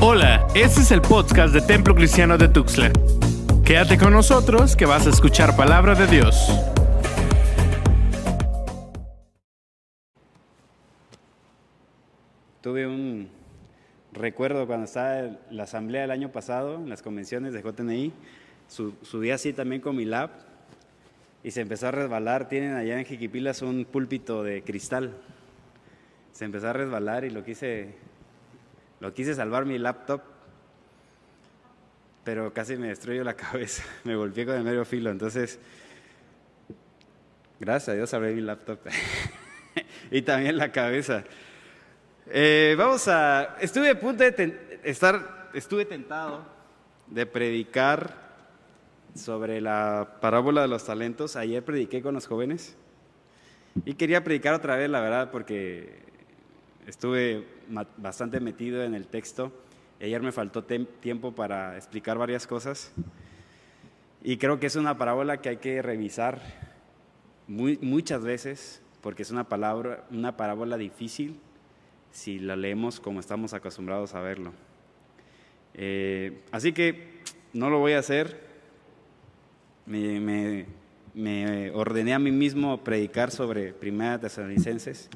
Hola, este es el podcast de Templo Cristiano de Tuxtla. Quédate con nosotros que vas a escuchar palabra de Dios. Tuve un recuerdo cuando estaba en la asamblea del año pasado, en las convenciones de JNI, su- subí así también con mi lap y se empezó a resbalar. Tienen allá en Jiquipilas un púlpito de cristal. Se empezó a resbalar y lo quise, lo quise salvar mi laptop, pero casi me destruyó la cabeza. Me golpeé con el medio filo, entonces, gracias a Dios salvé mi laptop y también la cabeza. Eh, vamos a. Estuve a punto de estar. Estuve tentado de predicar sobre la parábola de los talentos. Ayer prediqué con los jóvenes y quería predicar otra vez, la verdad, porque estuve bastante metido en el texto. Ayer me faltó tiempo para explicar varias cosas. Y creo que es una parábola que hay que revisar muchas veces, porque es una, palabra, una parábola difícil si la leemos como estamos acostumbrados a verlo. Eh, así que no lo voy a hacer. Me ordené a mí mismo predicar sobre Primera Tesalonicenses.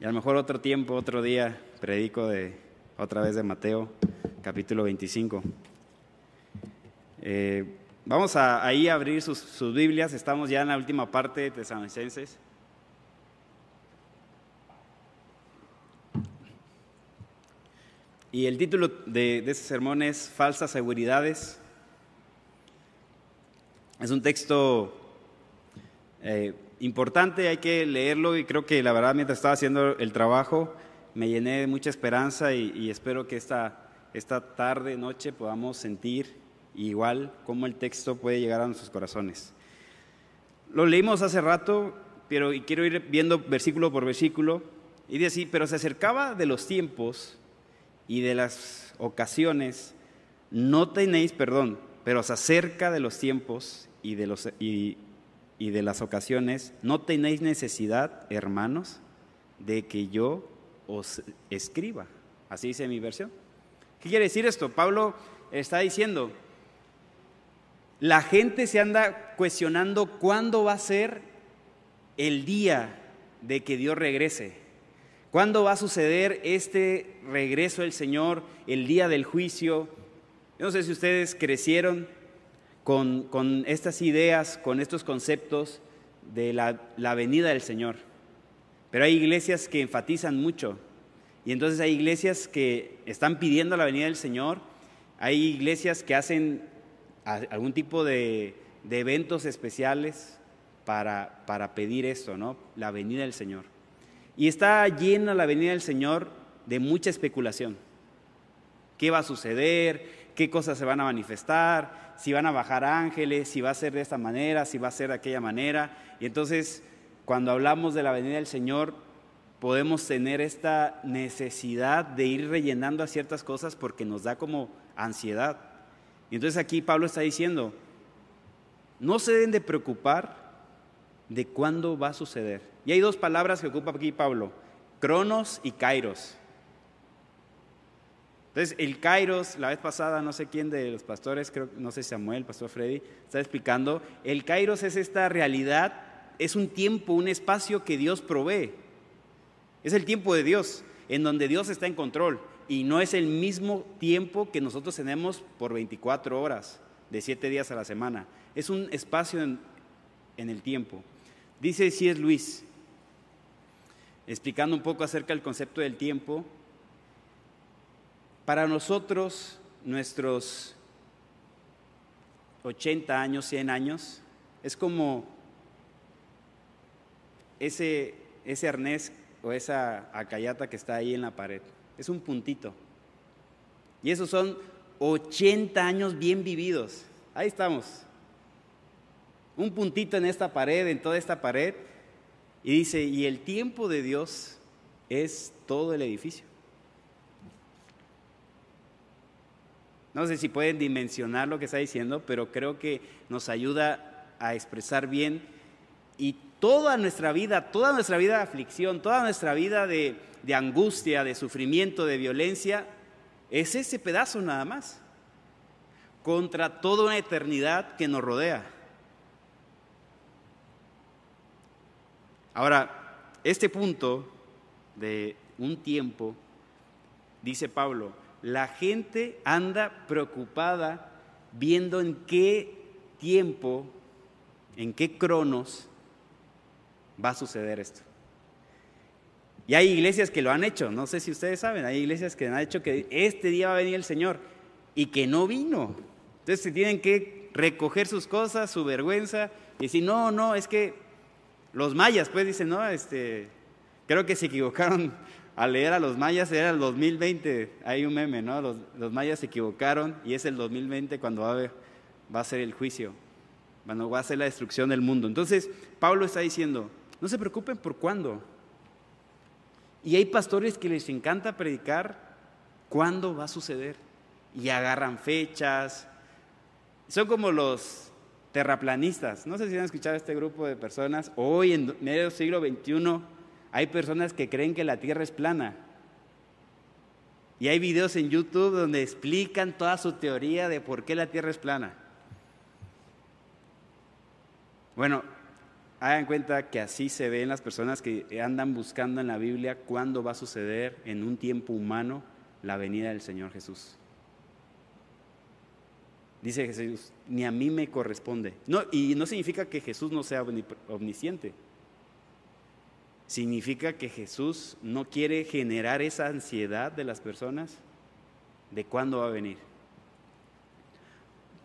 Y a lo mejor otro tiempo, otro día, predico de, otra vez de Mateo, capítulo 25. Eh, vamos a ahí a abrir sus, sus Biblias. Estamos ya en la última parte de Tesalonicenses. Y el título de, de este sermón es Falsas Seguridades. Es un texto eh, importante, hay que leerlo y creo que la verdad mientras estaba haciendo el trabajo me llené de mucha esperanza y, y espero que esta, esta tarde, noche podamos sentir igual cómo el texto puede llegar a nuestros corazones. Lo leímos hace rato, pero y quiero ir viendo versículo por versículo y así, pero se acercaba de los tiempos y de las ocasiones, no tenéis perdón, pero se acerca de los tiempos y de, los, y, y de las ocasiones, no tenéis necesidad, hermanos, de que yo os escriba. Así dice mi versión. ¿Qué quiere decir esto? Pablo está diciendo, la gente se anda cuestionando cuándo va a ser el día de que Dios regrese. ¿Cuándo va a suceder este regreso del Señor, el día del juicio? Yo no sé si ustedes crecieron con, estas ideas, con estos conceptos de la, venida del Señor, pero hay iglesias que enfatizan mucho y entonces hay iglesias que están pidiendo la venida del Señor, hay iglesias que hacen algún tipo de, de eventos especiales para, para pedir esto, ¿no? La venida del Señor. Y está llena la venida del Señor de mucha especulación. ¿Qué va a suceder? ¿Qué cosas se van a manifestar? Si van a bajar ángeles, si va a ser de esta manera, si va a ser de aquella manera. Y entonces, cuando hablamos de la venida del Señor, podemos tener esta necesidad de ir rellenando a ciertas cosas porque nos da como ansiedad. Y entonces aquí Pablo está diciendo, no se deben de preocupar de cuándo va a suceder. Y hay dos palabras que ocupa aquí Pablo, cronos y kairos. Entonces, el kairos, la vez pasada, no sé quién de los pastores, creo, no sé Samuel, pastor Freddy, está explicando, el kairos es esta realidad, es un tiempo, un espacio que Dios provee. Es el tiempo de Dios, en donde Dios está en control. Y no es el mismo tiempo que nosotros tenemos por 24 horas, de 7 días a la semana. Es un espacio en, en el tiempo. Dice si es Luis, explicando un poco acerca del concepto del tiempo. Para nosotros, nuestros 80 años, 100 años, es como ese, ese arnés o esa acayata que está ahí en la pared. Es un puntito. Y esos son 80 años bien vividos. Ahí estamos. Un puntito en esta pared, en toda esta pared. Y dice, y el tiempo de Dios es todo el edificio. No sé si pueden dimensionar lo que está diciendo, pero creo que nos ayuda a expresar bien y toda nuestra vida, toda nuestra vida de aflicción, toda nuestra vida de, angustia, de sufrimiento, de violencia, es ese pedazo nada más, contra toda una eternidad que nos rodea. Ahora, este punto de un tiempo, dice Pablo, la gente anda preocupada viendo en qué tiempo, en qué cronos va a suceder esto. Y hay iglesias que lo han hecho, no sé si ustedes saben, hay iglesias que han hecho que este día va a venir el Señor y que no vino. Entonces se tienen que recoger sus cosas, su vergüenza y decir, no, no, es que los mayas, pues dicen, no, este, creo que se equivocaron al leer a los mayas, era el 2020, hay un meme, ¿no? Los, los mayas se equivocaron y es el 2020 cuando va a, va a ser el juicio, cuando va a ser la destrucción del mundo. Entonces, Pablo está diciendo, no se preocupen por cuándo. Y hay pastores que les encanta predicar cuándo va a suceder. Y agarran fechas. Son como los terraplanistas. No sé si han escuchado este grupo de personas. Hoy, en medio siglo XXI, hay personas que creen que la Tierra es plana. Y hay videos en YouTube donde explican toda su teoría de por qué la Tierra es plana. Bueno, hagan cuenta que así se ven las personas que andan buscando en la Biblia cuándo va a suceder en un tiempo humano la venida del Señor Jesús. Dice Jesús, ni a mí me corresponde. Y no significa que Jesús no sea omnisciente. Significa que Jesús no quiere generar esa ansiedad de las personas de cuándo va a venir.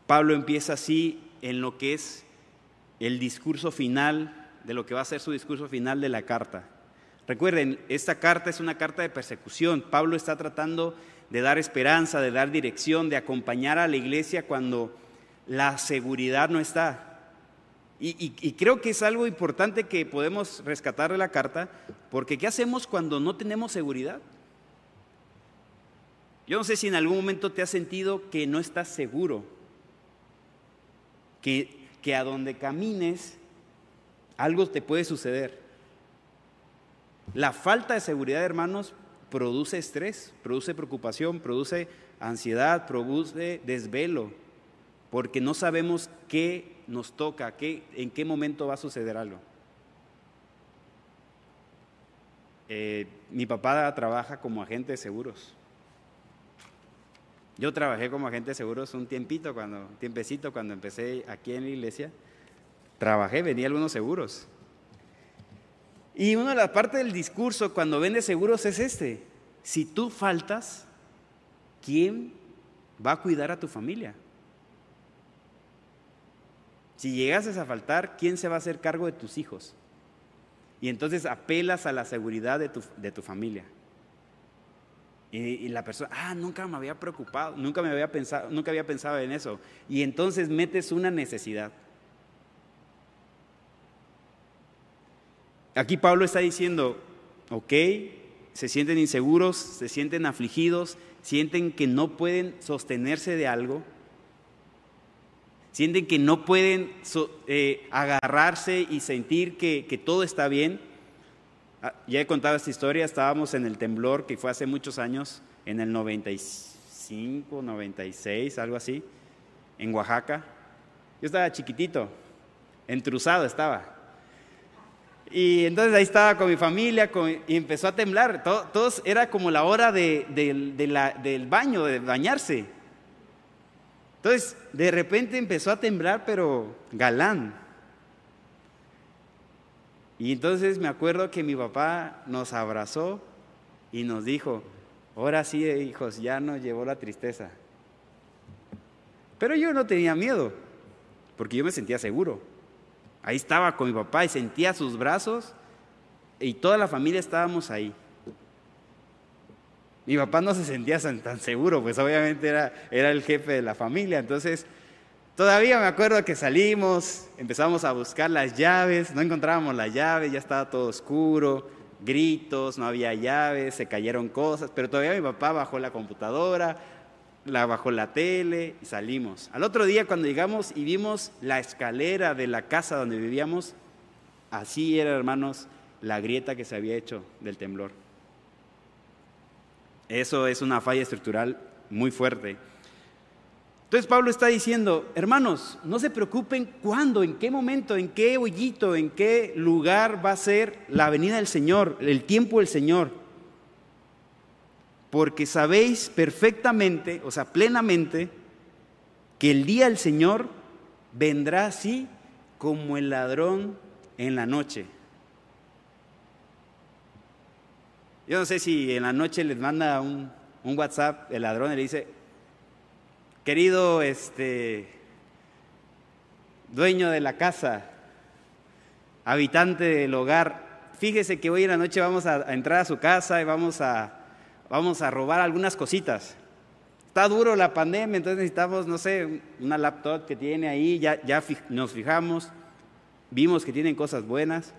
Pablo empieza así en lo que es el discurso final de lo que va a ser su discurso final de la carta. Recuerden, esta carta es una carta de persecución. Pablo está tratando de dar esperanza, de dar dirección, de acompañar a la iglesia cuando la seguridad no está. Y, creo que es algo importante que podemos rescatar de la carta, porque ¿qué hacemos cuando no tenemos seguridad? Yo no sé si en algún momento te has sentido que no estás seguro, que que a donde camines algo te puede suceder. La falta de seguridad, hermanos, produce estrés, produce preocupación, produce ansiedad, produce desvelo, porque no sabemos qué nos toca, qué, en qué momento va a suceder algo. Eh, mi papá trabaja como agente de seguros. Yo trabajé como agente de seguros un tiempito, cuando, tiempecito cuando empecé aquí en la iglesia. Trabajé, vendía algunos seguros. Y una de las partes del discurso cuando vende seguros es este. Si tú faltas, ¿quién va a cuidar a tu familia? Si llegases a faltar, ¿quién se va a hacer cargo de tus hijos? Y entonces apelas a la seguridad de tu, de tu familia. Y, la persona, ah, nunca me había preocupado, nunca me había pensado, nunca había pensado en eso. Y entonces metes una necesidad. Aquí Pablo está diciendo, ok, se sienten inseguros, se sienten afligidos, sienten que no pueden sostenerse de algo, sienten que no pueden eh, agarrarse y sentir que, que todo está bien. Ah, ya he contado esta historia, estábamos en el temblor que fue hace muchos años, en el 95, 96, algo así, en Oaxaca. Yo estaba chiquitito, entruzado estaba. Y entonces ahí estaba con mi familia y empezó a temblar. todos era como la hora del baño, de bañarse. Entonces, de repente empezó a temblar, pero galán. Y entonces me acuerdo que mi papá nos abrazó y nos dijo, ahora sí, hijos, ya nos llevó la tristeza. Pero yo no tenía miedo, porque yo me sentía seguro. Ahí estaba con mi papá y sentía sus brazos y toda la familia estábamos ahí. Mi papá no se sentía tan, seguro, pues obviamente era, era el jefe de la familia. Entonces Todavía me acuerdo que salimos, empezamos a buscar las llaves, no encontrábamos las llaves, ya estaba todo oscuro, gritos, no había llaves, se cayeron cosas, pero todavía mi papá bajó la computadora, la bajó la tele y salimos. Al otro día cuando llegamos y vimos la escalera de la casa donde vivíamos, así era, hermanos, la grieta que se había hecho del temblor. Eso es una falla estructural muy fuerte. Entonces Pablo está diciendo, hermanos, no se preocupen cuándo, en qué momento, en qué hoyito, en qué lugar va a ser la venida del Señor, el tiempo del Señor. Porque sabéis perfectamente, o sea, plenamente, que el día del Señor vendrá así como el ladrón en la noche. Yo no sé si en la noche les manda un, WhatsApp el ladrón y le dice, querido este, dueño de la casa, habitante del hogar, fíjese que hoy en la noche vamos a, entrar a su casa y vamos a, vamos a robar algunas cositas. Está duro la pandemia, entonces necesitamos, no sé, una laptop que tiene ahí, ya, ya nos fijamos, vimos que tienen cosas buenas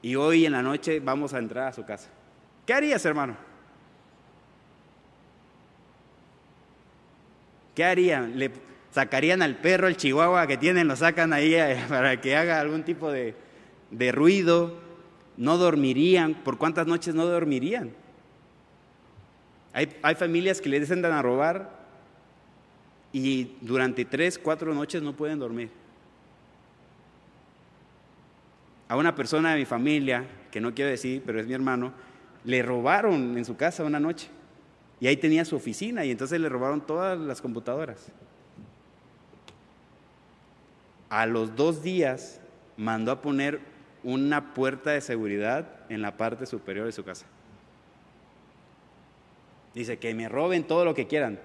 y hoy en la noche vamos a entrar a su casa. ¿Qué harías, hermano? ¿Qué harían? ¿Le sacarían al perro, el chihuahua que tienen, lo sacan ahí eh, para que haga algún tipo de, de ruido? ¿No dormirían? ¿Por cuántas noches no dormirían? Hay, hay familias que les descendan a robar y durante tres, cuatro noches no pueden dormir. A una persona de mi familia, que no quiero decir, pero es mi hermano, le robaron en su casa una noche. Y ahí tenía su oficina y entonces le robaron todas las computadoras. A los dos días mandó a poner una puerta de seguridad en la parte superior de su casa. Dice que me roben todo lo que quieran,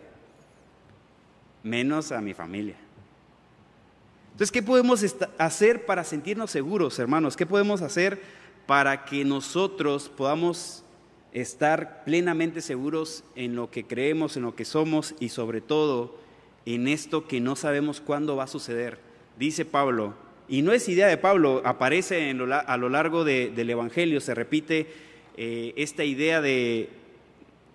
menos a mi familia. Entonces, ¿qué podemos hacer para sentirnos seguros, hermanos? ¿Qué podemos hacer para que nosotros podamos estar plenamente seguros en lo que creemos, en lo que somos y sobre todo en esto que no sabemos cuándo va a suceder. Dice Pablo, y no es idea de Pablo, aparece a lo largo del Evangelio, se repite eh, esta idea de,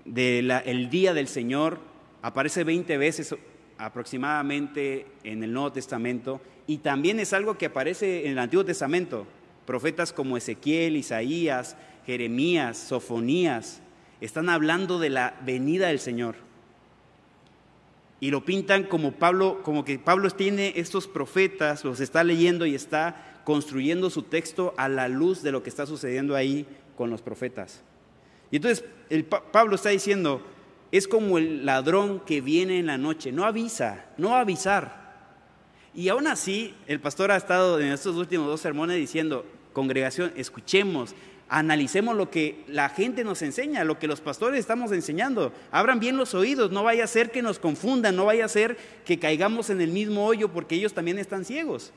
el día del Señor, aparece 20 veces aproximadamente en el Nuevo Testamento y también es algo que aparece en el Antiguo Testamento. Profetas como Ezequiel, Isaías, Jeremías, Sofonías, están hablando de la venida del Señor. Y lo pintan como Pablo, como que Pablo tiene estos profetas, los está leyendo y está construyendo su texto a la luz de lo que está sucediendo ahí con los profetas. Y entonces el, Pablo está diciendo, es como el ladrón que viene en la noche, no avisa, no avisar. Y aún así, el pastor ha estado en estos últimos dos sermones diciendo, congregación, escuchemos, analicemos lo que la gente nos enseña, lo que los pastores estamos enseñando. Abran bien los oídos, no vaya a ser que nos confundan, no vaya a ser que caigamos en el mismo hoyo porque ellos también están ciegos.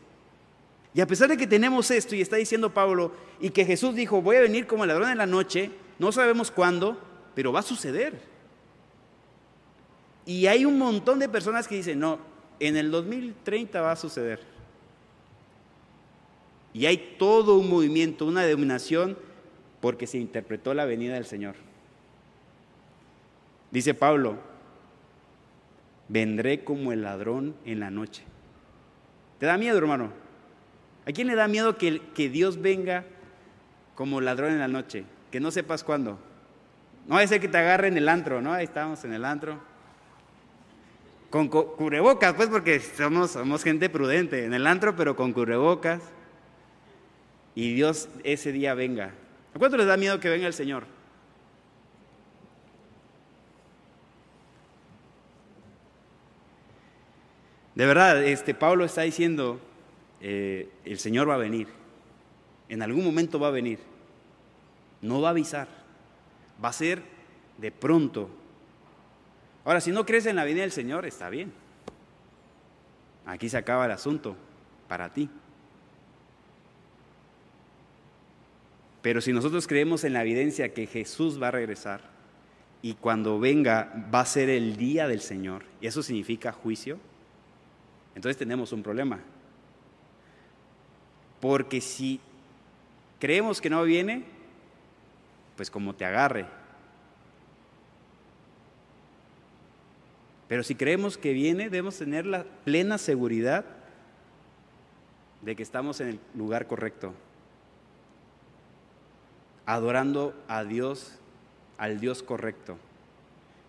Y a pesar de que tenemos esto, y está diciendo Pablo, y que Jesús dijo, voy a venir como el ladrón en la noche, no sabemos cuándo, pero va a suceder. Y hay un montón de personas que dicen, no, en el 2030 va a suceder. Y hay todo un movimiento, una dominación porque se interpretó la venida del Señor. Dice Pablo, vendré como el ladrón en la noche. ¿Te da miedo, hermano? ¿A quién le da miedo que, que Dios venga como ladrón en la noche? Que no sepas cuándo. No a ser que te agarre en el antro, ¿no? Ahí estamos en el antro. Con cubrebocas, pues porque somos, somos gente prudente. En el antro, pero con cubrebocas. Y Dios ese día venga. ¿A cuánto les da miedo que venga el Señor? De verdad, este, Pablo está diciendo, eh, el Señor va a venir, en algún momento va a venir, no va a avisar, va a ser de pronto. Ahora, si no crees en la venida del Señor, está bien. Aquí se acaba el asunto para ti. Pero si nosotros creemos en la evidencia que Jesús va a regresar y cuando venga va a ser el día del Señor, y eso significa juicio, entonces tenemos un problema. Porque si creemos que no viene, pues como te agarre. Pero si creemos que viene, debemos tener la plena seguridad de que estamos en el lugar correcto adorando a Dios, al Dios correcto.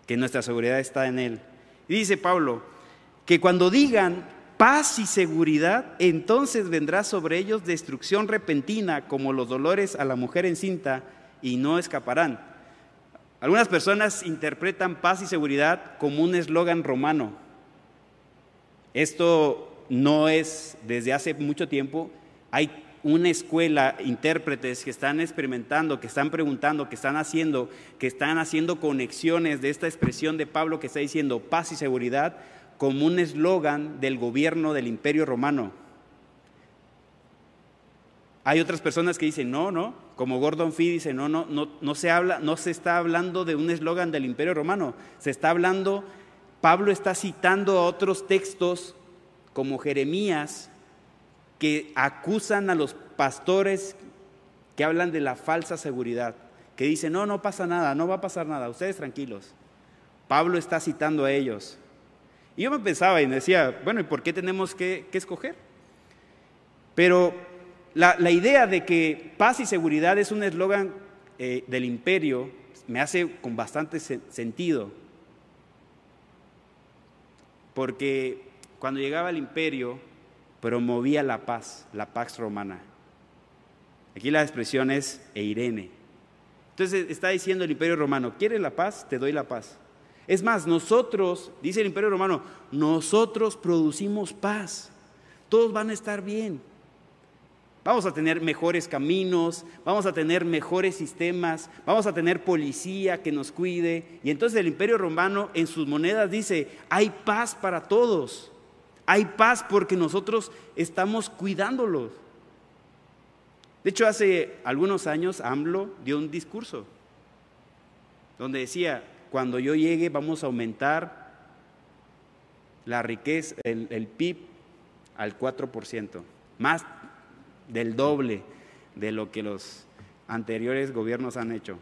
que nuestra seguridad está en Él. Y dice Pablo, que cuando digan paz y seguridad, entonces vendrá sobre ellos destrucción repentina como los dolores a la mujer encinta y no escaparán. Algunas personas interpretan paz y seguridad como un eslogan romano. Esto no es desde hace mucho tiempo. Hay una escuela, intérpretes que están experimentando, que están preguntando, que están haciendo, que están haciendo conexiones de esta expresión de Pablo que está diciendo paz y seguridad como un eslogan del gobierno del imperio romano. Hay otras personas que dicen, no, no, como Gordon Fee dice, no, no, no, no se habla, no se está hablando de un eslogan del imperio romano, se está hablando, Pablo está citando a otros textos como Jeremías, que acusan a los pastores que hablan de la falsa seguridad, que dicen, no, no pasa nada, no va a pasar nada, ustedes tranquilos. Pablo está citando a ellos. Y yo me pensaba y me decía, bueno, ¿y por qué tenemos que, escoger? Pero la, idea de que paz y seguridad es un eslogan eh, del imperio me hace con bastante sentido. Porque cuando llegaba el imperio, promovía la paz, la paz romana. Aquí la expresión es eirene. Entonces está diciendo el imperio romano, ¿quieres la paz? Te doy la paz. Es más, nosotros, dice el imperio romano, nosotros producimos paz. Todos van a estar bien. Vamos a tener mejores caminos, vamos a tener mejores sistemas, vamos a tener policía que nos cuide. Y entonces el imperio romano en sus monedas dice, hay paz para todos. Hay paz porque nosotros estamos cuidándolos. De hecho, hace algunos años AMLO dio un discurso donde decía, cuando yo llegue vamos a aumentar la riqueza, el, PIB al 4%, más del doble de lo que los anteriores gobiernos han hecho.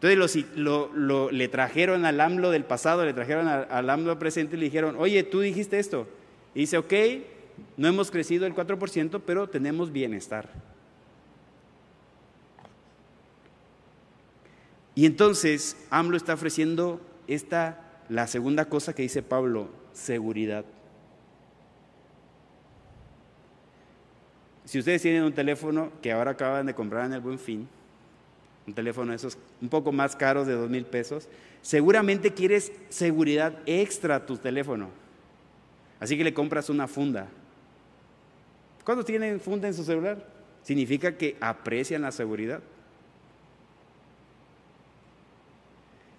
Entonces lo, le trajeron al AMLO del pasado, le trajeron al, al AMLO presente y le dijeron, oye, tú dijiste esto. Y dice, ok, no hemos crecido el 4%, pero tenemos bienestar. Y entonces AMLO está ofreciendo esta, la segunda cosa que dice Pablo, seguridad. Si ustedes tienen un teléfono que ahora acaban de comprar en el Buen Fin, un teléfono de esos un poco más caros de dos mil pesos, seguramente quieres seguridad extra a tu teléfono. Así que le compras una funda. ¿Cuántos tienen funda en su celular? Significa que aprecian la seguridad.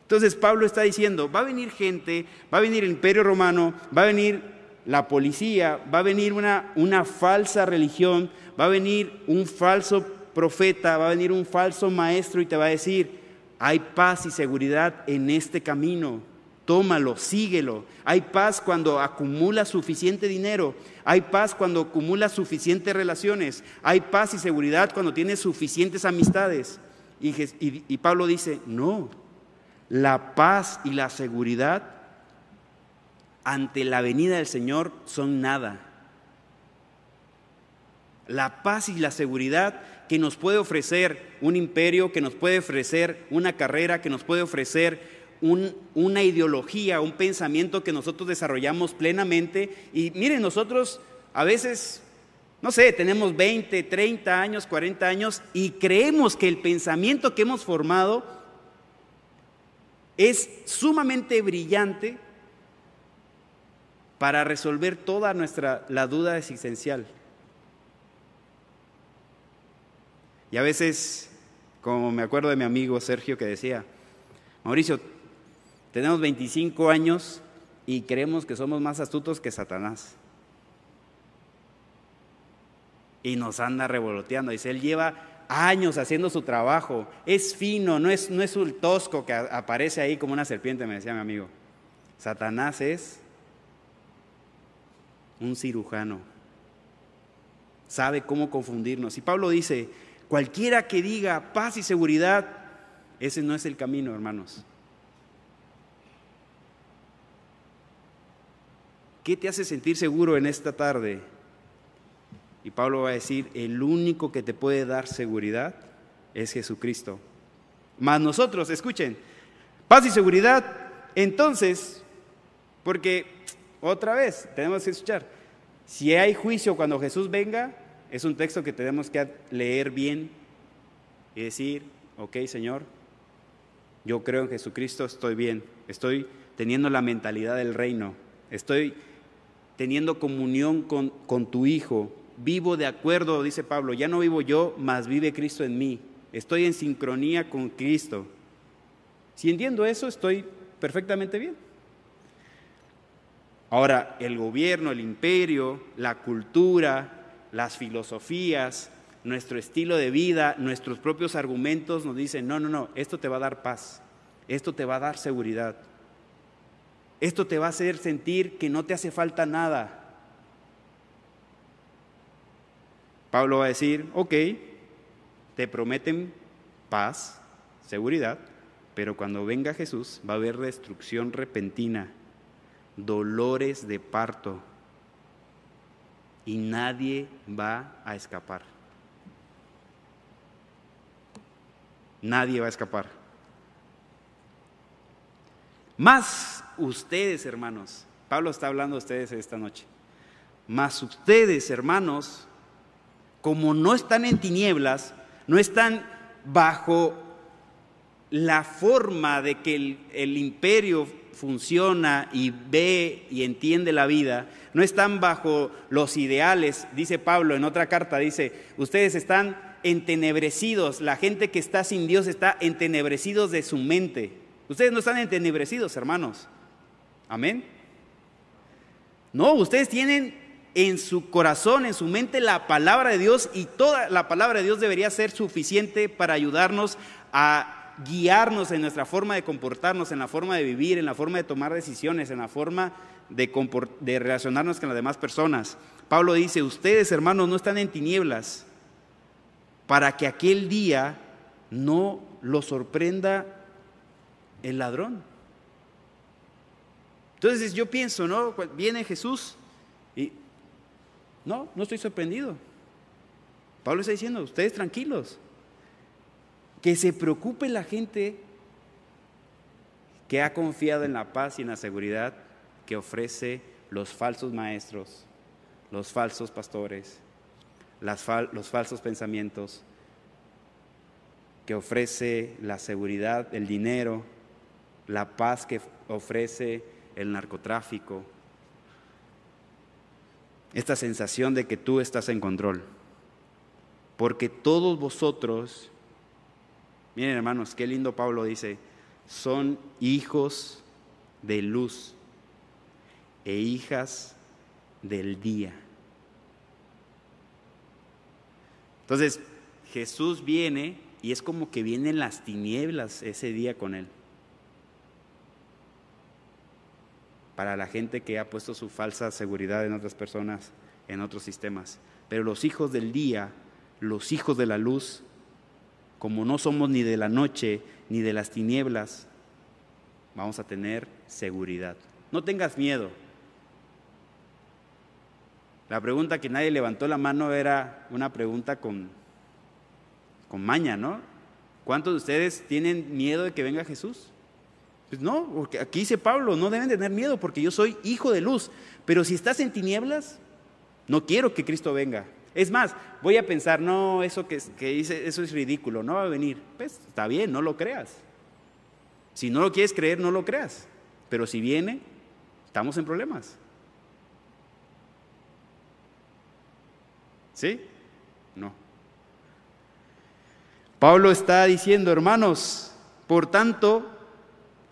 Entonces Pablo está diciendo, va a venir gente, va a venir el imperio romano, va a venir la policía, va a venir una, una falsa religión, va a venir un falso profeta, va a venir un falso maestro y te va a decir, hay paz y seguridad en este camino, tómalo, síguelo. Hay paz cuando acumula suficiente dinero, hay paz cuando acumula suficientes relaciones, hay paz y seguridad cuando tienes suficientes amistades. Y, y Pablo dice, no, la paz y la seguridad ante la venida del Señor son nada. La paz y la seguridad que nos puede ofrecer un imperio, que nos puede ofrecer una carrera, que nos puede ofrecer una ideología, un pensamiento que nosotros desarrollamos plenamente. Y miren, nosotros a veces, no sé, tenemos 20, 30 años, 40 años y creemos que el pensamiento que hemos formado es sumamente brillante para resolver toda nuestra la duda existencial. Y a veces, como me acuerdo de mi amigo Sergio que decía, Mauricio, tenemos 25 años y creemos que somos más astutos que Satanás. Y nos anda revoloteando. Dice, él lleva años haciendo su trabajo. Es fino, no es, no es un tosco que aparece ahí como una serpiente, me decía mi amigo. Satanás es un cirujano. Sabe cómo confundirnos. Y Pablo dice, Cualquiera que diga paz y seguridad, ese no es el camino, hermanos. ¿Qué te hace sentir seguro en esta tarde? Y Pablo va a decir, el único que te puede dar seguridad es Jesucristo. Mas nosotros, escuchen, Paz y seguridad. Entonces, porque otra vez tenemos que escuchar, si hay juicio cuando Jesús venga, es un texto que tenemos que leer bien y decir, ok Señor, yo creo en Jesucristo, estoy bien, estoy teniendo la mentalidad del reino, estoy teniendo comunión con, con tu Hijo, vivo de acuerdo, dice Pablo, ya no vivo yo, mas vive Cristo en mí, estoy en sincronía con Cristo. Si entiendo eso, estoy perfectamente bien. Ahora, el gobierno, el imperio, la cultura, las filosofías, nuestro estilo de vida, nuestros propios argumentos nos dicen, no, no, no, esto te va a dar paz, esto te va a dar seguridad, esto te va a hacer sentir que no te hace falta nada. Pablo va a decir, ok, te prometen paz, seguridad, pero cuando venga Jesús va a haber destrucción repentina, dolores de parto, y nadie va a escapar. Nadie va a escapar. Más ustedes, hermanos, Pablo está hablando a ustedes esta noche, más ustedes, hermanos, como no están en tinieblas, no están bajo la forma de que el, el, imperio funciona y ve y entiende la vida, no están bajo los ideales, dice Pablo en otra carta, dice, ustedes están entenebrecidos, la gente que está sin Dios está entenebrecidos de su mente. Ustedes no están entenebrecidos, hermanos. Amén. No, ustedes tienen en su corazón, en su mente la palabra de Dios y toda la palabra de Dios debería ser suficiente para ayudarnos a guiarnos en nuestra forma de comportarnos, en la forma de vivir, en la forma de tomar decisiones, en la forma de, de relacionarnos con las demás personas. Pablo dice, ustedes hermanos no están en tinieblas para que aquel día no lo sorprenda el ladrón. Entonces yo pienso, ¿no? Viene Jesús y no, no estoy sorprendido. Pablo está diciendo, ustedes tranquilos, que se preocupe la gente que ha confiado en la paz y en la seguridad que ofrece los falsos maestros, los falsos pastores, los falsos pensamientos, que ofrece la seguridad, el dinero, la paz que ofrece el narcotráfico, esta sensación de que tú estás en control. Porque todos vosotros, miren hermanos, qué lindo Pablo dice, son hijos de luz e hijas del día. Entonces, Jesús viene y es como que vienen las tinieblas ese día con Él. Para la gente que ha puesto su falsa seguridad en otras personas, en otros sistemas. Pero los hijos del día, los hijos de la luz, como no somos ni de la noche ni de las tinieblas, vamos a tener seguridad. No tengas miedo, la pregunta que nadie levantó la mano era una pregunta con, con maña, ¿no? ¿Cuántos de ustedes tienen miedo de que venga Jesús? Pues no, porque aquí dice Pablo, no deben tener miedo porque yo soy hijo de luz. Pero si estás en tinieblas, no quiero que Cristo venga. Es más, voy a pensar, no, eso que, que dice, eso es ridículo, no va a venir. Pues está bien, no lo creas. Si no lo quieres creer, no lo creas. Pero si viene, estamos en problemas. ¿Sí? No. Pablo está diciendo, hermanos, por tanto,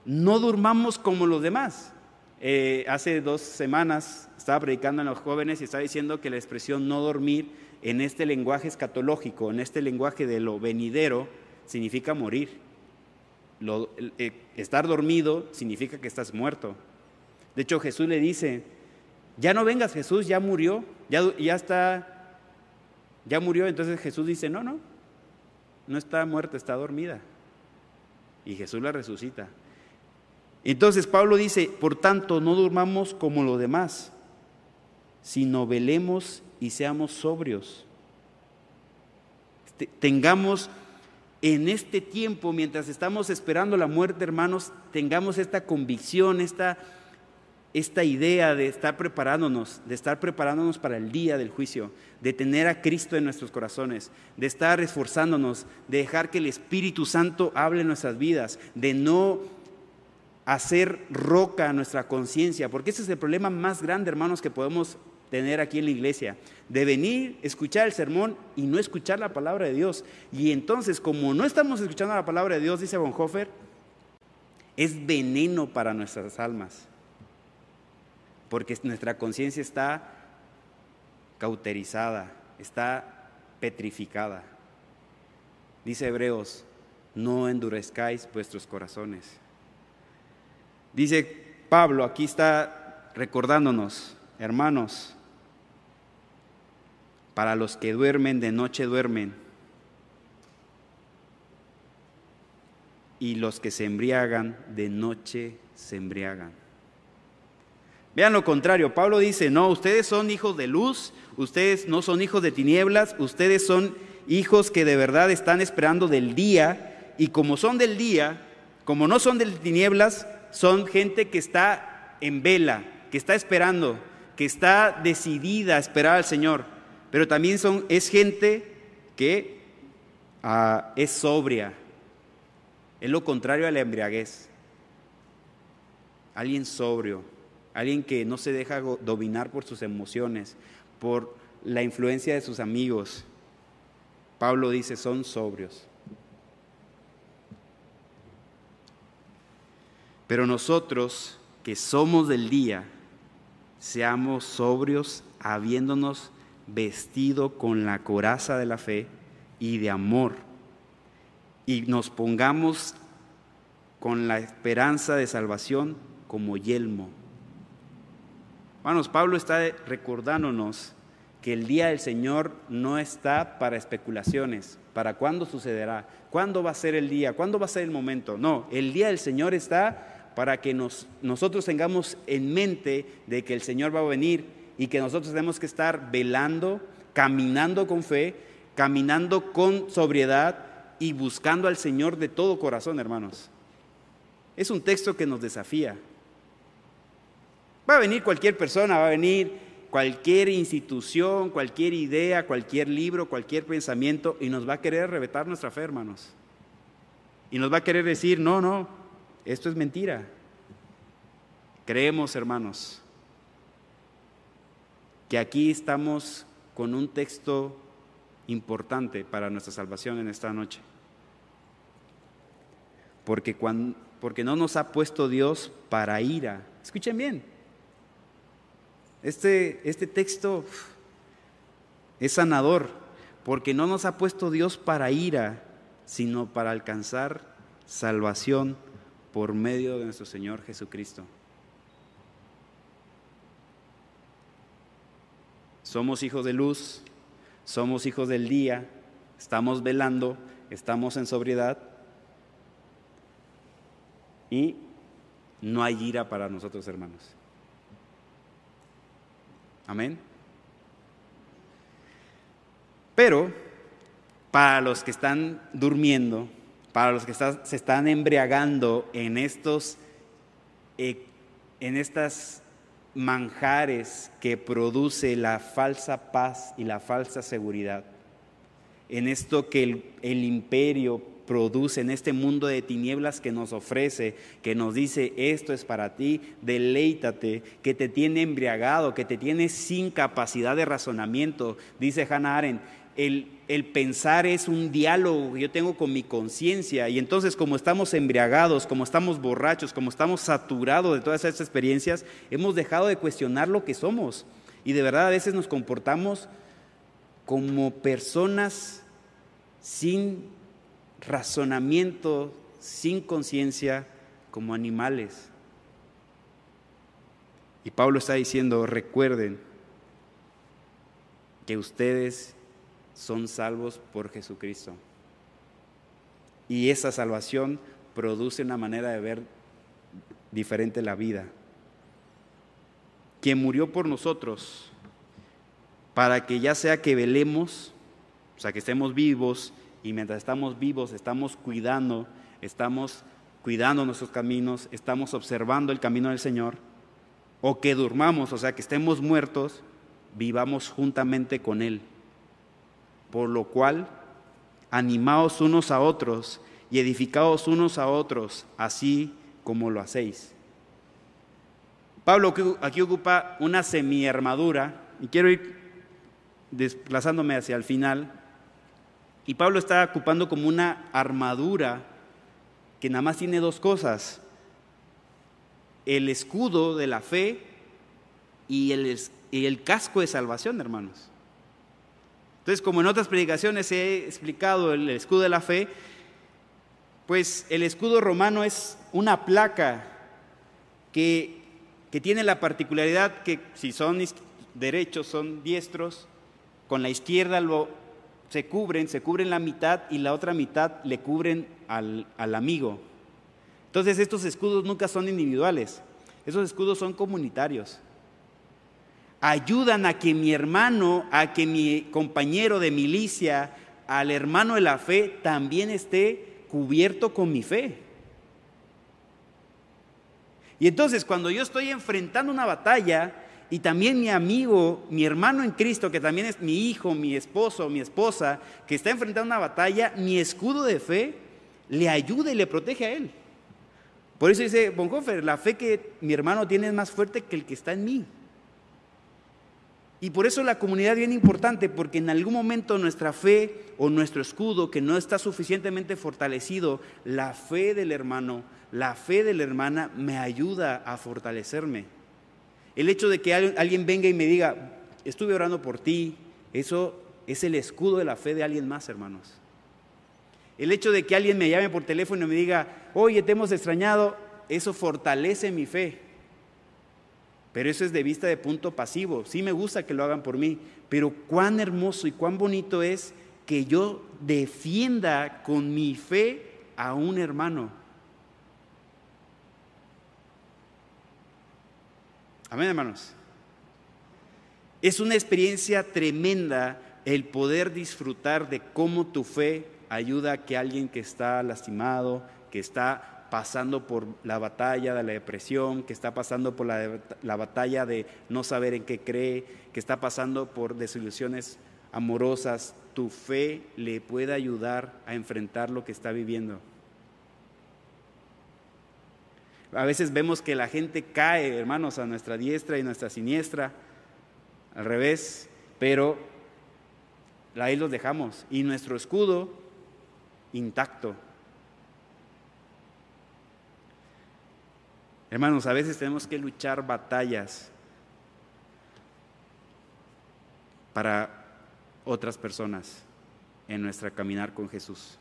no durmamos como los demás. Eh, hace dos semanas estaba predicando en los jóvenes y estaba diciendo que la expresión no dormir en este lenguaje escatológico, en este lenguaje de lo venidero, significa morir. Eh, estar dormido significa que estás muerto. De hecho, Jesús le dice, ya no vengas Jesús, ya murió, ya, ya está ya murió, entonces Jesús dice, no, no, no está muerta, está dormida. Y Jesús la resucita. Entonces Pablo dice, por tanto, no durmamos como los demás, sino velemos y seamos sobrios. Tengamos en este tiempo, mientras estamos esperando la muerte, hermanos, tengamos esta convicción, esta, esta idea de estar preparándonos, de estar preparándonos para el día del juicio, de tener a Cristo en nuestros corazones, de estar esforzándonos, de dejar que el Espíritu Santo hable en nuestras vidas, de no hacer roca nuestra conciencia, porque ese es el problema más grande, hermanos, que podemos tener aquí en la iglesia, de venir, escuchar el sermón y no escuchar la palabra de Dios. Y entonces, como no estamos escuchando la palabra de Dios, dice Bonhoeffer, es veneno para nuestras almas, porque nuestra conciencia está cauterizada, está petrificada. Dice Hebreos, no endurezcáis vuestros corazones. Dice Pablo, aquí está recordándonos, hermanos, para los que duermen de noche duermen, y los que se embriagan de noche se embriagan. Vean lo contrario, Pablo dice, no, ustedes son hijos de luz, ustedes no son hijos de tinieblas, ustedes son hijos que de verdad están esperando del día, y como son del día, como no son de tinieblas, son gente que está en vela, que está esperando, que está decidida a esperar al Señor pero también son, es gente que ah, es sobria, es lo contrario a la embriaguez. Alguien sobrio, alguien que no se deja dominar por sus emociones, por la influencia de sus amigos. Pablo dice, son sobrios. Pero nosotros que somos del día, seamos sobrios habiéndonos vestido con la coraza de la fe y de amor, y nos pongamos con la esperanza de salvación como yelmo. Hermanos, Pablo está recordándonos que el día del Señor no está para especulaciones, para cuándo sucederá, cuándo va a ser el día, cuándo va a ser el momento. No, el día del Señor está para que nos, nosotros tengamos en mente de que el Señor va a venir y que nosotros tenemos que estar velando, caminando con fe, caminando con sobriedad y buscando al Señor de todo corazón, hermanos. Es un texto que nos desafía. Va a venir cualquier persona, va a venir cualquier institución, cualquier idea, cualquier libro, cualquier pensamiento y nos va a querer revetar nuestra fe, hermanos. Y nos va a querer decir, no, no, esto es mentira. Creemos, hermanos, que aquí estamos con un texto importante para nuestra salvación en esta noche. Porque, cuando, porque no nos ha puesto Dios para ira. Escuchen bien. Este, este texto es sanador, porque no nos ha puesto Dios para ira, sino para alcanzar salvación por medio de nuestro Señor Jesucristo. Somos hijos de luz, somos hijos del día, estamos velando, estamos en sobriedad y no hay ira para nosotros, hermanos. Amén. Pero para los que están durmiendo, para los que se están embriagando en estos, eh, en estas manjares que produce la falsa paz y la falsa seguridad, en esto que el, el, imperio produce, en este mundo de tinieblas que nos ofrece, que nos dice, esto es para ti, deleítate, que te tiene embriagado, que te tiene sin capacidad de razonamiento, dice Hannah Arendt, el, pensar es un diálogo que yo tengo con mi conciencia y entonces como estamos embriagados, como estamos borrachos, como estamos saturados de todas esas experiencias, hemos dejado de cuestionar lo que somos y de verdad a veces nos comportamos como personas sin razonamiento, sin conciencia, como animales. Y Pablo está diciendo, recuerden que ustedes son salvos por Jesucristo. Y esa salvación produce una manera de ver diferente la vida. Quien murió por nosotros, para que ya sea que velemos, o sea, que estemos vivos y mientras estamos vivos, estamos cuidando, estamos cuidando nuestros caminos, estamos observando el camino del Señor, o que durmamos, o sea, que estemos muertos, vivamos juntamente con Él. Por lo cual, animaos unos a otros y edificaos unos a otros, así como lo hacéis. Pablo aquí ocupa una semi-armadura, y quiero ir desplazándome hacia el final. Y Pablo está ocupando como una armadura que nada más tiene dos cosas, el escudo de la fe y el, y el casco de salvación, hermanos. Entonces, como en otras predicaciones he explicado el escudo de la fe, pues el escudo romano es una placa que, que tiene la particularidad que si son derechos, son diestros, con la izquierda lo, se cubren, se cubren la mitad y la otra mitad le cubren al, al amigo. Entonces estos escudos nunca son individuales, esos escudos son comunitarios. Ayudan a que mi hermano, a que mi compañero de milicia, al hermano de la fe, también esté cubierto con mi fe. Y entonces cuando yo estoy enfrentando una batalla, y también mi amigo, mi hermano en Cristo, que también es mi hijo, mi esposo, mi esposa, que está enfrentando una batalla, mi escudo de fe le ayuda y le protege a él. Por eso dice Bonhoeffer, la fe que mi hermano tiene es más fuerte que el que está en mí. Y por eso la comunidad es bien importante, porque en algún momento nuestra fe o nuestro escudo que no está suficientemente fortalecido, la fe del hermano, la fe de la hermana me ayuda a fortalecerme. El hecho de que alguien venga y me diga, estuve orando por ti, eso es el escudo de la fe de alguien más, hermanos. El hecho de que alguien me llame por teléfono y me diga, oye, te hemos extrañado, eso fortalece mi fe. Pero eso es de vista de punto pasivo. Sí me gusta que lo hagan por mí, pero cuán hermoso y cuán bonito es que yo defienda con mi fe a un hermano. Amén, hermanos. Es una experiencia tremenda el poder disfrutar de cómo tu fe ayuda a que alguien que está lastimado, que está pasando por la batalla de la depresión, que está pasando por la, la, batalla de no saber en qué cree, que está pasando por desilusiones amorosas, tu fe le puede ayudar a enfrentar lo que está viviendo. A veces vemos que la gente cae, hermanos, a nuestra diestra y nuestra siniestra, al revés, pero ahí los dejamos. Y nuestro escudo intacto. Hermanos, a veces tenemos que luchar batallas para otras personas en nuestra caminar con Jesús.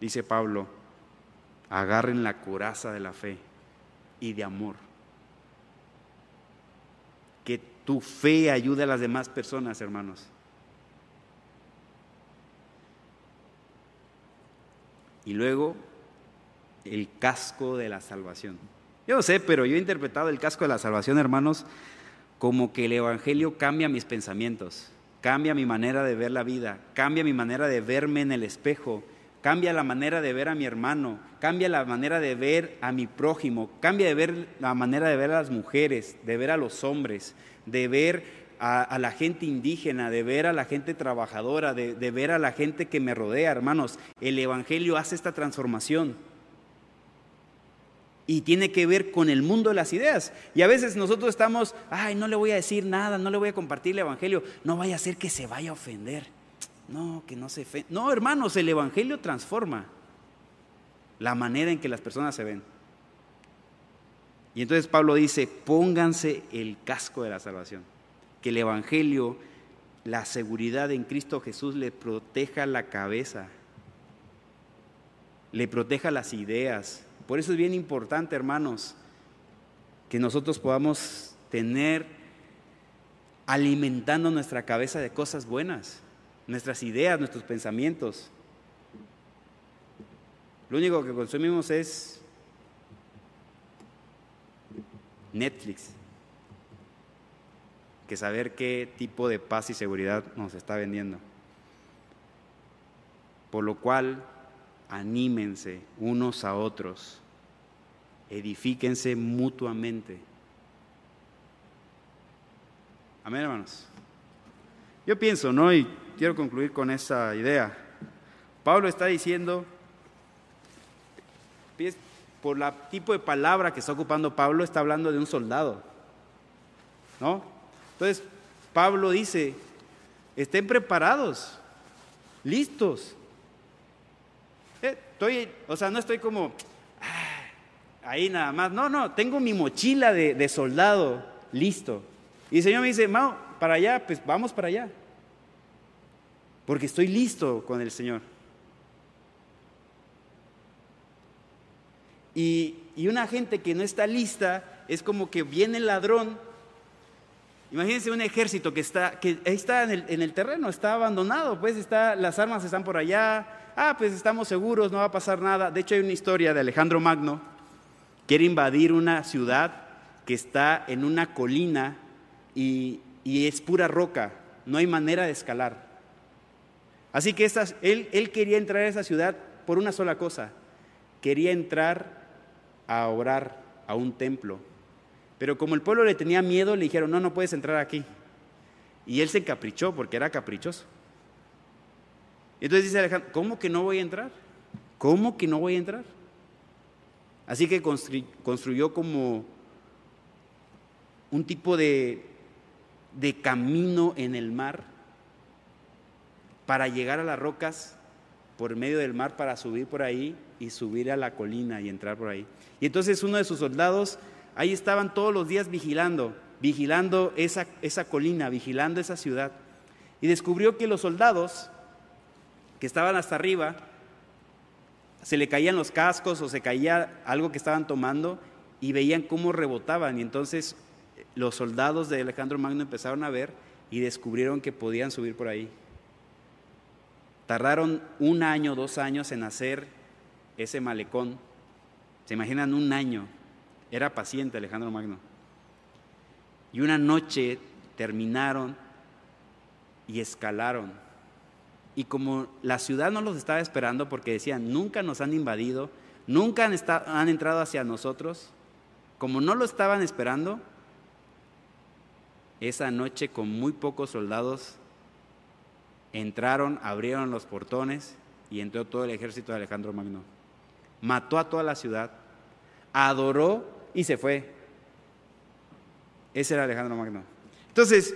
Dice Pablo, agarren la coraza de la fe y de amor. Que tu fe ayude a las demás personas, hermanos. Y luego el casco de la salvación. Yo sé, pero yo he interpretado el casco de la salvación, hermanos, como que el Evangelio cambia mis pensamientos, cambia mi manera de ver la vida, cambia mi manera de verme en el espejo cambia la manera de ver a mi hermano, cambia la manera de ver a mi prójimo, cambia de ver la manera de ver a las mujeres, de ver a los hombres, de ver a, la gente indígena, de ver a la gente trabajadora, de ver a la gente que me rodea, hermanos. El Evangelio hace esta transformación y tiene que ver con el mundo de las ideas. Y a veces nosotros estamos, ay, no le voy a decir nada, no le voy a compartir el Evangelio, no vaya a ser que se vaya a ofender. No, que no se fe. No, hermanos, el Evangelio transforma la manera en que las personas se ven. Y entonces Pablo dice, pónganse el casco de la salvación. Que el Evangelio, la seguridad en Cristo Jesús le proteja la cabeza, le proteja las ideas. Por eso es bien importante, hermanos, que nosotros podamos tener alimentando nuestra cabeza de cosas buenas nuestras ideas, nuestros pensamientos. Lo único que consumimos es Netflix, que saber qué tipo de paz y seguridad nos está vendiendo. Por lo cual, anímense unos a otros, edifíquense mutuamente. Amén, hermanos. Yo pienso, ¿no? Y quiero concluir con esa idea. Pablo está diciendo, por el tipo de palabra que está ocupando Pablo, está hablando de un soldado. ¿No? Entonces, Pablo dice, estén preparados, listos. Eh, estoy, o sea, no estoy como ah, ahí nada más. No, no, tengo mi mochila de, de soldado listo. Y el Señor me dice, Mao, para allá, pues vamos para allá. Porque estoy listo con el Señor. Y, una gente que no está lista es como que viene el ladrón. Imagínense un ejército que está, que está en el, en el terreno, está abandonado, pues está, las armas están por allá. Ah, pues estamos seguros, no va a pasar nada. De hecho, hay una historia de Alejandro Magno. Quiere invadir una ciudad que está en una colina y, es pura roca. No hay manera de escalar. Así que él, él quería entrar a esa ciudad por una sola cosa. Quería entrar a orar a un templo. Pero como el pueblo le tenía miedo, le dijeron, no, no puedes entrar aquí. Y él se encaprichó porque era caprichoso. Entonces dice Alejandro, ¿cómo que no voy a entrar? ¿Cómo que no voy a entrar? Así que construyó como un tipo de, camino en el mar para llegar a las rocas por medio del mar para subir por ahí y subir a la colina y entrar por ahí. Y entonces uno de sus soldados, ahí estaban todos los días vigilando, vigilando esa colina, vigilando esa ciudad. Y descubrió que los soldados que estaban hasta arriba, se le caían los cascos o se caía algo que estaban tomando y veían cómo rebotaban. Y entonces los soldados de Alejandro Magno empezaron a ver y descubrieron que podían subir por ahí. Tardaron un año, dos años en hacer ese malecón. Se imaginan un año. Era paciente Alejandro Magno. Y una noche terminaron y escalaron. Y como la ciudad no los estaba esperando porque decían, nunca nos han invadido, nunca han, entrado hacia nosotros, como no lo estaban esperando, esa noche con muy pocos soldados entraron, abrieron los portones y entró todo el ejército de Alejandro Magno. Mató a toda la ciudad, adoró y se fue. Ese era Alejandro Magno. Entonces,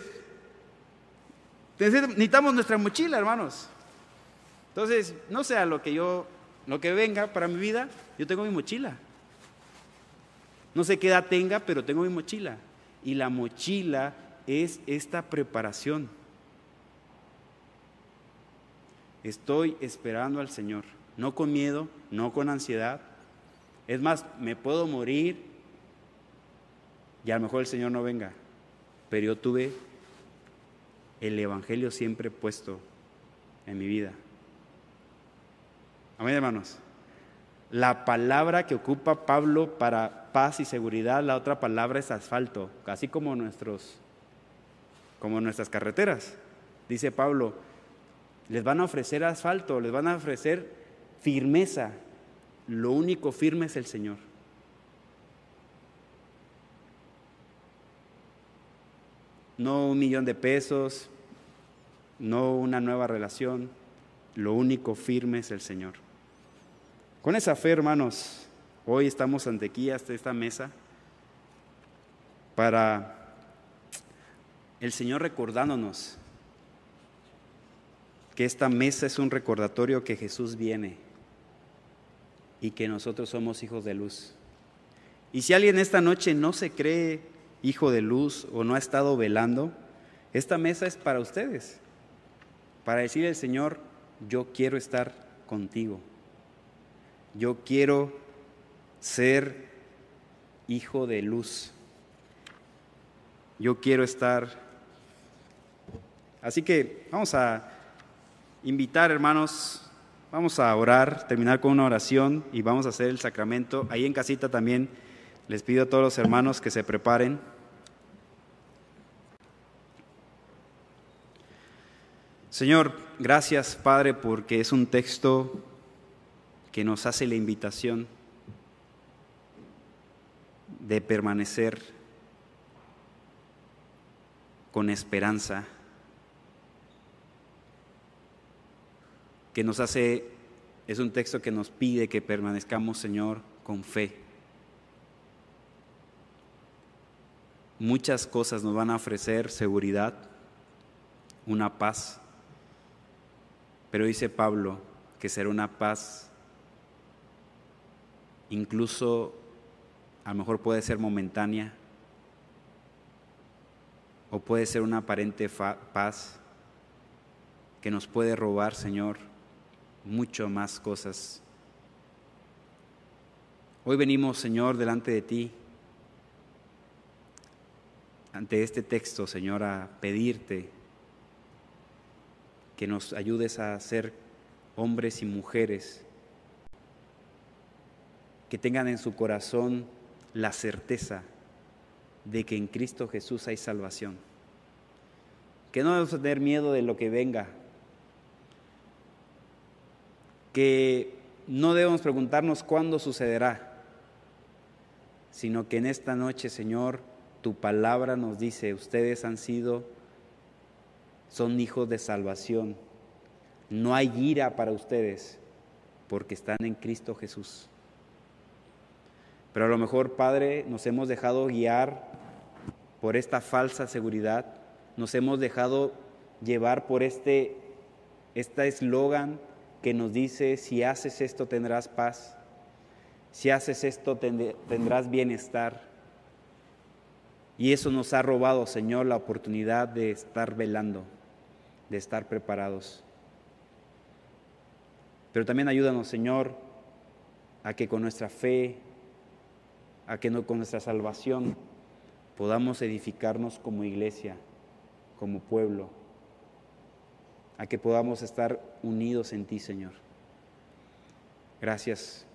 necesitamos nuestra mochila, hermanos. Entonces, no sea lo que yo, lo que venga para mi vida, yo tengo mi mochila. No sé qué edad tenga, pero tengo mi mochila. Y la mochila es esta preparación. Estoy esperando al Señor, no con miedo, no con ansiedad. Es más, me puedo morir y a lo mejor el Señor no venga, pero yo tuve el Evangelio siempre puesto en mi vida. Amén, hermanos. La palabra que ocupa Pablo para paz y seguridad, la otra palabra es asfalto, así como nuestros como nuestras carreteras. Dice Pablo, les van a ofrecer asfalto, les van a ofrecer firmeza. Lo único firme es el Señor. No un millón de pesos, no una nueva relación. Lo único firme es el Señor. Con esa fe, hermanos, hoy estamos ante aquí, hasta esta mesa, para el Señor recordándonos que esta mesa es un recordatorio que Jesús viene y que nosotros somos hijos de luz. Y si alguien esta noche no se cree hijo de luz o no ha estado velando, esta mesa es para ustedes, para decirle al Señor, yo quiero estar contigo, yo quiero ser hijo de luz, yo quiero estar Así que vamos a invitar, hermanos, vamos a orar, terminar con una oración y vamos a hacer el sacramento. Ahí en casita también les pido a todos los hermanos que se preparen. Señor, gracias Padre porque es un texto que nos hace la invitación de permanecer con esperanza, que nos hace, es un texto que nos pide que permanezcamos, Señor, con fe. Muchas cosas nos van a ofrecer seguridad, una paz, pero dice Pablo que será una paz, incluso a lo mejor puede ser momentánea, o puede ser una aparente paz que nos puede robar, Señor, mucho más cosas. Hoy venimos, Señor, delante de ti, ante este texto, Señor, a pedirte que nos ayudes a ser hombres y mujeres que tengan en su corazón la certeza de que en Cristo Jesús hay salvación. Que no debemos tener miedo de lo que venga. Que no debemos preguntarnos cuándo sucederá, sino que en esta noche, Señor, tu palabra nos dice, ustedes han sido, son hijos de salvación. No hay ira para ustedes porque están en Cristo Jesús. Pero a lo mejor, Padre, nos hemos dejado guiar por esta falsa seguridad, nos hemos dejado llevar por este este eslogan que nos dice, si haces esto tendrás paz, si haces esto tendrás bienestar. Y eso nos ha robado, Señor, la oportunidad de estar velando, de estar preparados. Pero también ayúdanos, Señor, a que con nuestra fe, a que con nuestra salvación podamos edificarnos como iglesia, como pueblo, a que podamos estar unidos en ti, Señor. Gracias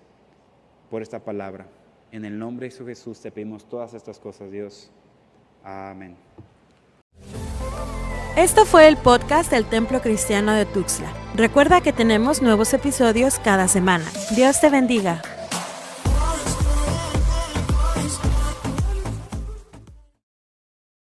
por esta palabra. En el nombre de Jesús te pedimos todas estas cosas, Dios. Amén. Esto fue el podcast del Templo Cristiano de Tuxtla. Recuerda que tenemos nuevos episodios cada semana. Dios te bendiga.